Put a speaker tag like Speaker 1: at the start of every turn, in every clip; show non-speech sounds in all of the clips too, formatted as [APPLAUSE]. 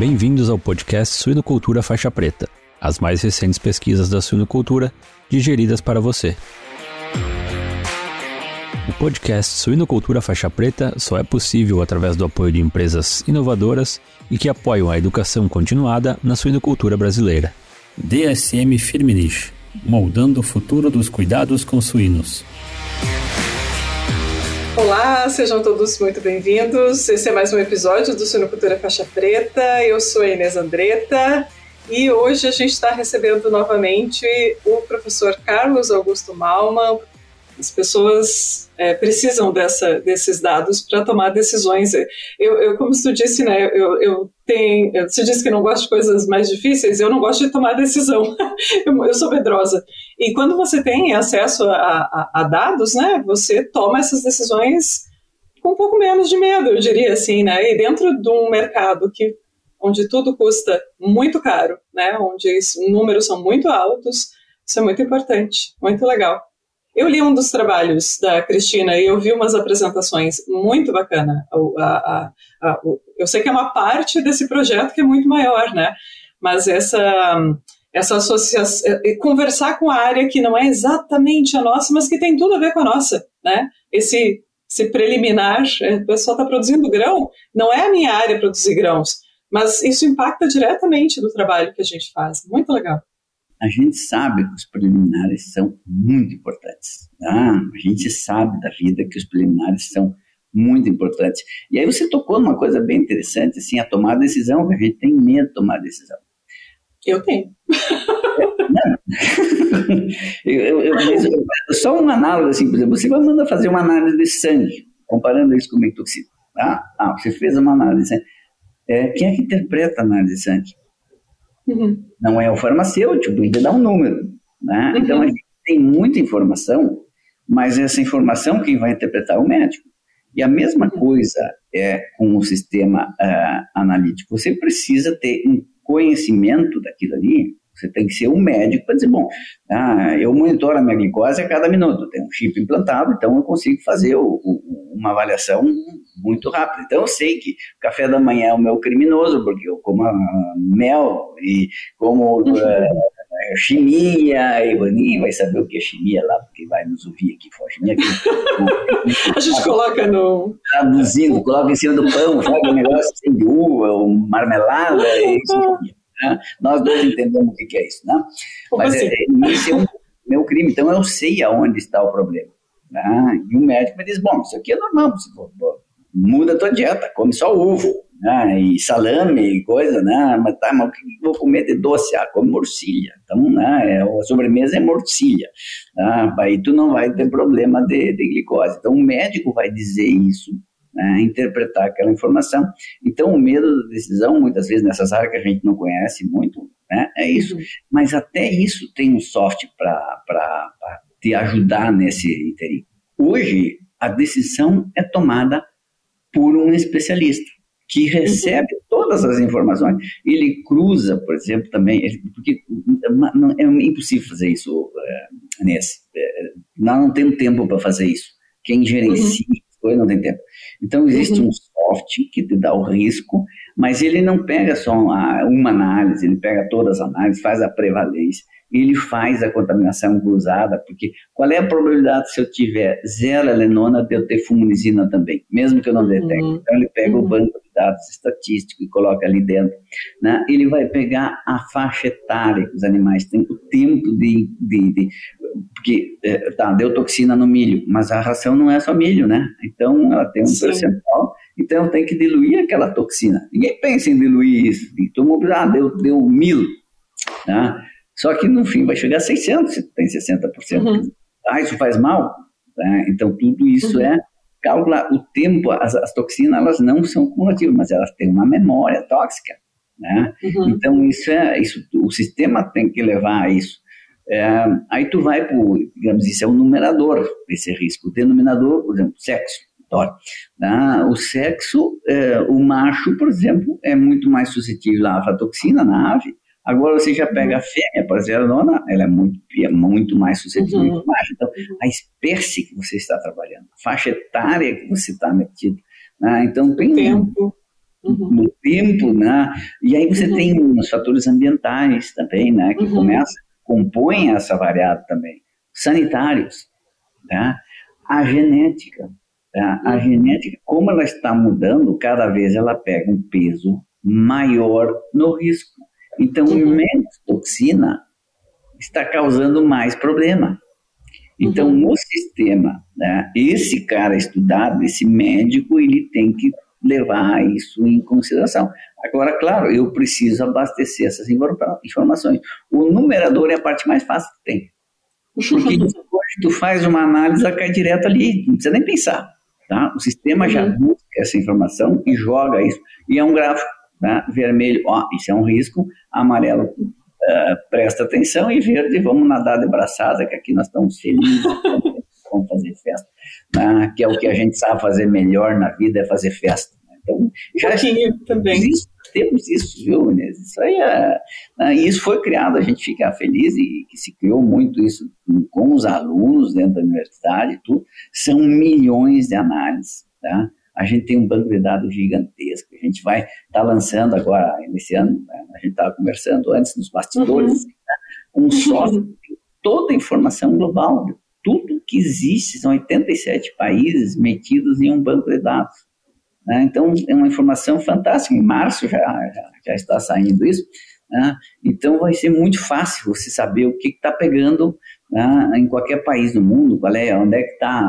Speaker 1: Bem-vindos ao podcast Suinocultura Faixa Preta, as mais recentes pesquisas da suinocultura digeridas para você. O podcast Suinocultura Faixa Preta só é possível através do apoio de empresas inovadoras e que apoiam a educação continuada na suinocultura brasileira.
Speaker 2: DSM Firmenich, moldando o futuro dos cuidados com suínos.
Speaker 3: Olá, sejam todos muito bem-vindos. Esse é mais um episódio do Suinocultura Faixa Preta. Eu sou a Inês Andretta e hoje a gente está recebendo novamente o professor Carlos Augusto Malman. As pessoas é, precisam dessa, desses dados para tomar decisões. Eu, eu, como tu disse, né, eu, eu tenho, você disse que não gosta de coisas mais difíceis, eu não gosto de tomar decisão. [LAUGHS] eu, sou medrosa. E quando você tem acesso a, a, a, dados, né, você toma essas decisões com um pouco menos de medo, eu diria assim, né? E dentro de um mercado que onde tudo custa muito caro, né, onde os números são muito altos, isso é muito importante, muito legal. Eu li um dos trabalhos da Cristina e eu vi umas apresentações muito bacana. A, a, a, eu sei que é uma parte desse projeto que é muito maior, né? Mas essa essa associação, é, conversar com a área que não é exatamente a nossa, mas que tem tudo a ver com a nossa, né? Esse, esse preliminar, é, o pessoal está produzindo grão, não é a minha área produzir grãos, mas isso impacta diretamente do trabalho que a gente faz. Muito legal
Speaker 4: a gente sabe que os preliminares são muito importantes. Tá? A gente sabe da vida que os preliminares são muito importantes. E aí você tocou numa coisa bem interessante, assim, a tomar decisão, que a gente tem medo de tomar decisão.
Speaker 3: Eu tenho.
Speaker 4: eu, eu, eu, só um análogo, assim, por exemplo, você vai mandar fazer uma análise de sangue, comparando isso com metoxina. Tá? Ah, você fez uma análise de sangue. É, quem é que interpreta a análise de sangue? Uhum. Não é o farmacêutico, ele dá um número. Né? Uhum. Então a gente tem muita informação, mas essa informação quem vai interpretar é o médico. E a mesma uhum. coisa é com o sistema uh, analítico. Você precisa ter um conhecimento daquilo ali você tem que ser um médico para dizer, bom, ah, eu monitoro a minha glicose a cada minuto, tem um chip implantado, então eu consigo fazer o, o, uma avaliação muito rápida. Então eu sei que o café da manhã é o meu criminoso, porque eu como mel e como uh, chimia, e o vai saber o que é chimia lá, porque vai nos ouvir aqui, for chimia.
Speaker 3: Aqui, [LAUGHS] a gente coloca no...
Speaker 4: Traduzindo, coloca em cima do pão, faz um negócio assim de uva, ou marmelada, e isso né? Nós dois entendemos o que é isso, né? Mas assim? é, esse é o meu crime, então eu sei aonde está o problema. Né? E o médico me diz, bom, isso aqui é normal, você muda a tua dieta, come só ovo, né? e salame e coisa, né? Mas, tá, mas o que eu vou comer de doce? Ah, come morcilha. Então, né? É, a sobremesa é morcilha. Né? Aí tu não vai ter problema de, de glicose. Então, o médico vai dizer isso né, interpretar aquela informação. Então, o medo da decisão, muitas vezes nessas áreas que a gente não conhece muito, né, é isso. Uhum. Mas até isso tem um software para te ajudar nesse interim. Hoje, a decisão é tomada por um especialista que recebe uhum. todas as informações. Ele cruza, por exemplo, também, porque é impossível fazer isso, é, nesse. É, nós não temos tempo para fazer isso. Quem gerencia uhum coisas, não tem tempo. Então, existe uhum. um software que te dá o risco, mas ele não pega só uma, uma análise, ele pega todas as análises, faz a prevalência, ele faz a contaminação cruzada, porque qual é a probabilidade se eu tiver zero alenona de eu ter fumonisina também, mesmo que eu não detecte? Uhum. Então, ele pega uhum. o banco de dados estatístico e coloca ali dentro. Né? Ele vai pegar a faixa etária que os animais têm, o tempo de, de, de porque é, tá, deu toxina no milho, mas a ração não é só milho, né? Então ela tem um Sim. percentual, então tem que diluir aquela toxina. Ninguém pensa em diluir isso. Mundo, ah, deu, deu mil, tá? Só que no fim vai chegar a 600, se tem 60%. Uhum. Ah, isso faz mal? Tá? Então tudo isso uhum. é calcular o tempo, as, as toxinas elas não são cumulativas, mas elas têm uma memória tóxica, né? Uhum. Então isso é, isso, o sistema tem que levar a isso. É, aí tu vai para, digamos, isso é o numerador desse risco. O denominador, por exemplo, sexo. Tá? O sexo, é, o macho, por exemplo, é muito mais suscetível à aflatoxina na ave. Agora você já pega a fêmea, por exemplo, a dona, ela é muito, é muito mais suscetível uhum. macho. Então, a espécie que você está trabalhando, a faixa etária que você está metido. Né? Então, tem
Speaker 3: tempo.
Speaker 4: Um, uhum. no tempo, né? E aí você uhum. tem os fatores ambientais também, né? Que uhum. começa, compõem essa variável também. Sanitários, tá? A genética, tá? A uhum. genética, como ela está mudando, cada vez ela pega um peso maior no risco. Então, uhum. menos toxina está causando mais problema. Então, uhum. o sistema, né, esse cara estudado, esse médico, ele tem que levar isso em consideração. Agora, claro, eu preciso abastecer essas informações. O numerador é a parte mais fácil que tem. Porque [LAUGHS] depois tu faz uma análise, ela cai direto ali, não precisa nem pensar. Tá? O sistema já uhum. busca essa informação e joga isso. E é um gráfico tá? vermelho, ó, isso é um risco, amarelo, uh, presta atenção, e verde, vamos nadar de braçada, que aqui nós estamos felizes, [LAUGHS] vamos fazer festa. Né? Que é o que a gente sabe fazer melhor na vida, é fazer festa. Né? Então,
Speaker 3: já também.
Speaker 4: Temos isso, viu, Inês? Isso aí é, né? isso foi criado, a gente fica feliz e que se criou muito isso com os alunos dentro da universidade, tudo. São milhões de análises, tá? A gente tem um banco de dados gigantesco. A gente vai estar tá lançando agora, nesse ano, né? a gente estava conversando antes nos bastidores, uhum. né? um software tem toda a informação global, tudo que existe, são 87 países metidos em um banco de dados. Né? Então, é uma informação fantástica. Em março já, já, já está saindo isso. Né? Então, vai ser muito fácil você saber o que está pegando né, em qualquer país do mundo, qual é, onde é que está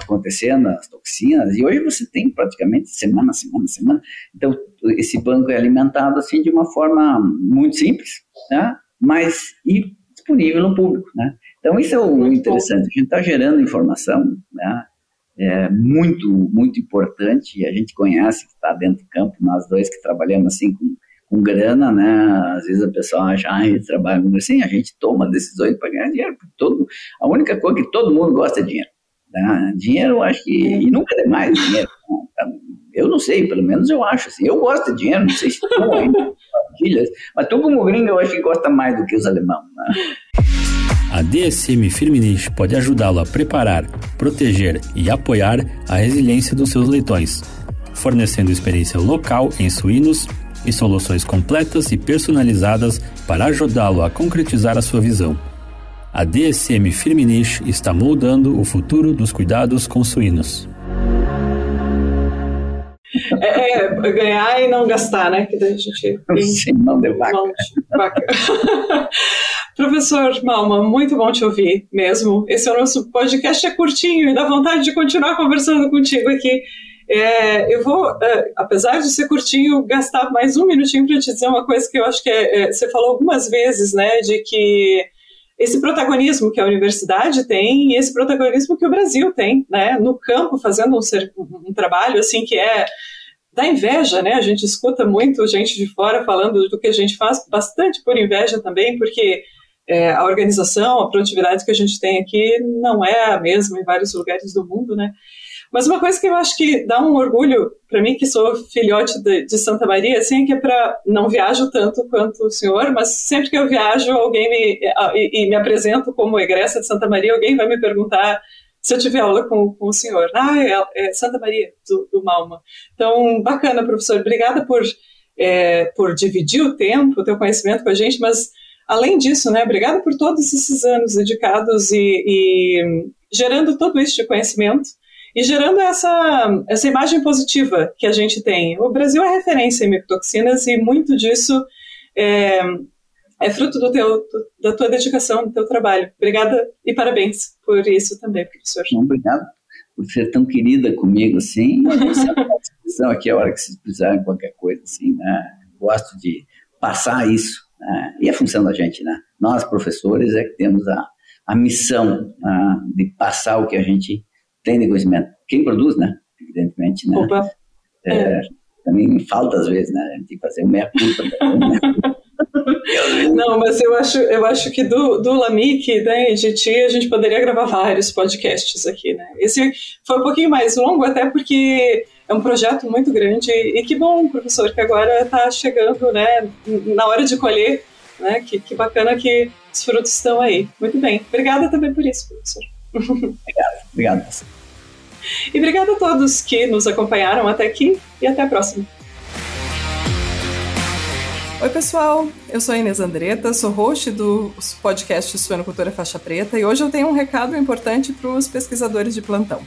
Speaker 4: acontecendo as toxinas, e hoje você tem praticamente semana, semana, semana, então esse banco é alimentado assim de uma forma muito simples, né, mas e disponível no público, né, então isso é o interessante, a gente está gerando informação, né, é muito, muito importante, a gente conhece que está dentro do campo, nós dois que trabalhamos assim com com grana, né? Às vezes a pessoa acha, ah, com assim, a gente toma decisões para ganhar dinheiro. Todo, a única coisa que todo mundo gosta é dinheiro. Né? Dinheiro, eu acho que. E nunca é mais dinheiro. Né? Eu não sei, pelo menos eu acho assim. Eu gosto de dinheiro, não sei se tu ainda, mas tu, como gringo, eu acho que gosta mais do que os alemães. Né?
Speaker 2: A DSM Firmenich pode ajudá-lo a preparar, proteger e apoiar a resiliência dos seus leitões, fornecendo experiência local em suínos e soluções completas e personalizadas para ajudá-lo a concretizar a sua visão. A DSM Firmenich está moldando o futuro dos cuidados com suínos.
Speaker 3: É, é, ganhar e não gastar, né? Que daí a gente [LAUGHS]
Speaker 4: Sim, não deu vaca. [LAUGHS]
Speaker 3: Professor Malma, muito bom te ouvir mesmo. Esse é o nosso podcast, é curtinho e dá vontade de continuar conversando contigo aqui. É, eu vou, é, apesar de ser curtinho, gastar mais um minutinho para te dizer uma coisa que eu acho que é, é, você falou algumas vezes, né, de que esse protagonismo que a universidade tem e esse protagonismo que o Brasil tem, né, no campo, fazendo um, um trabalho assim que é da inveja, né? A gente escuta muito gente de fora falando do que a gente faz, bastante por inveja também, porque é, a organização, a produtividade que a gente tem aqui não é a mesma em vários lugares do mundo, né? Mas uma coisa que eu acho que dá um orgulho para mim, que sou filhote de, de, Santa Maria, assim, é que é para não viajo tanto quanto o senhor, mas sempre que eu viajo, alguém me e, e me apresento como egressa de Santa Maria, alguém vai me perguntar se eu tiver aula com, com o senhor. Ah, é, é Santa Maria do, do, Malma. Então, bacana, professor. Obrigada por é, por dividir o tempo, o teu conhecimento com a gente, mas além disso, né, obrigada por todos esses anos dedicados e, e gerando todo este conhecimento e gerando essa, essa imagem positiva que a gente tem. O Brasil é referência em micotoxinas e muito disso é, é fruto do teu, da tua dedicação, do teu trabalho. Obrigada e parabéns por isso também, professor.
Speaker 4: Obrigado por ser tão querida comigo assim. [LAUGHS] Eu aqui a hora que vocês precisarem qualquer coisa assim, né? Gosto de passar isso. Né? E é função da gente, né? Nós, professores, é que temos a, a missão né? de passar o que a gente tem de conhecimento. Quem produz, né? Evidentemente, né? Opa. É, é. Também falta às vezes, né? A gente tem que fazer o meia culpa. [LAUGHS]
Speaker 3: Não, mas eu acho, eu acho que do, do Lamic, né, de ti, a gente poderia gravar vários podcasts aqui, né? Esse foi um pouquinho mais longo, até porque é um projeto muito grande e que bom, professor, que agora está chegando, né, na hora de colher, né? Que, que bacana que os frutos estão aí. Muito bem. Obrigada também por isso, professor.
Speaker 4: obrigado, obrigado.
Speaker 3: E obrigado a todos que nos acompanharam até aqui e até a próxima. Oi, pessoal. Eu sou a Inês Andretta, sou host do podcast Suenocultura Faixa Preta e hoje eu tenho um recado importante para os pesquisadores de plantão.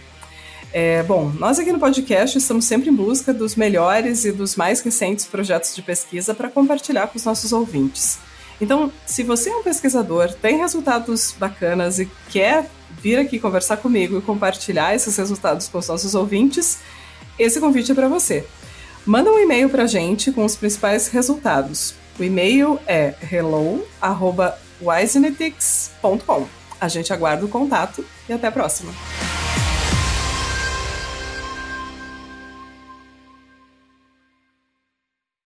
Speaker 3: É, bom, nós aqui no podcast estamos sempre em busca dos melhores e dos mais recentes projetos de pesquisa para compartilhar com os nossos ouvintes. Então, se você é um pesquisador, tem resultados bacanas e quer vir aqui conversar comigo e compartilhar esses resultados com os nossos ouvintes, esse convite é para você. Manda um e-mail para a gente com os principais resultados. O e-mail é hello@wisenetics.com. A gente aguarda o contato e até a próxima.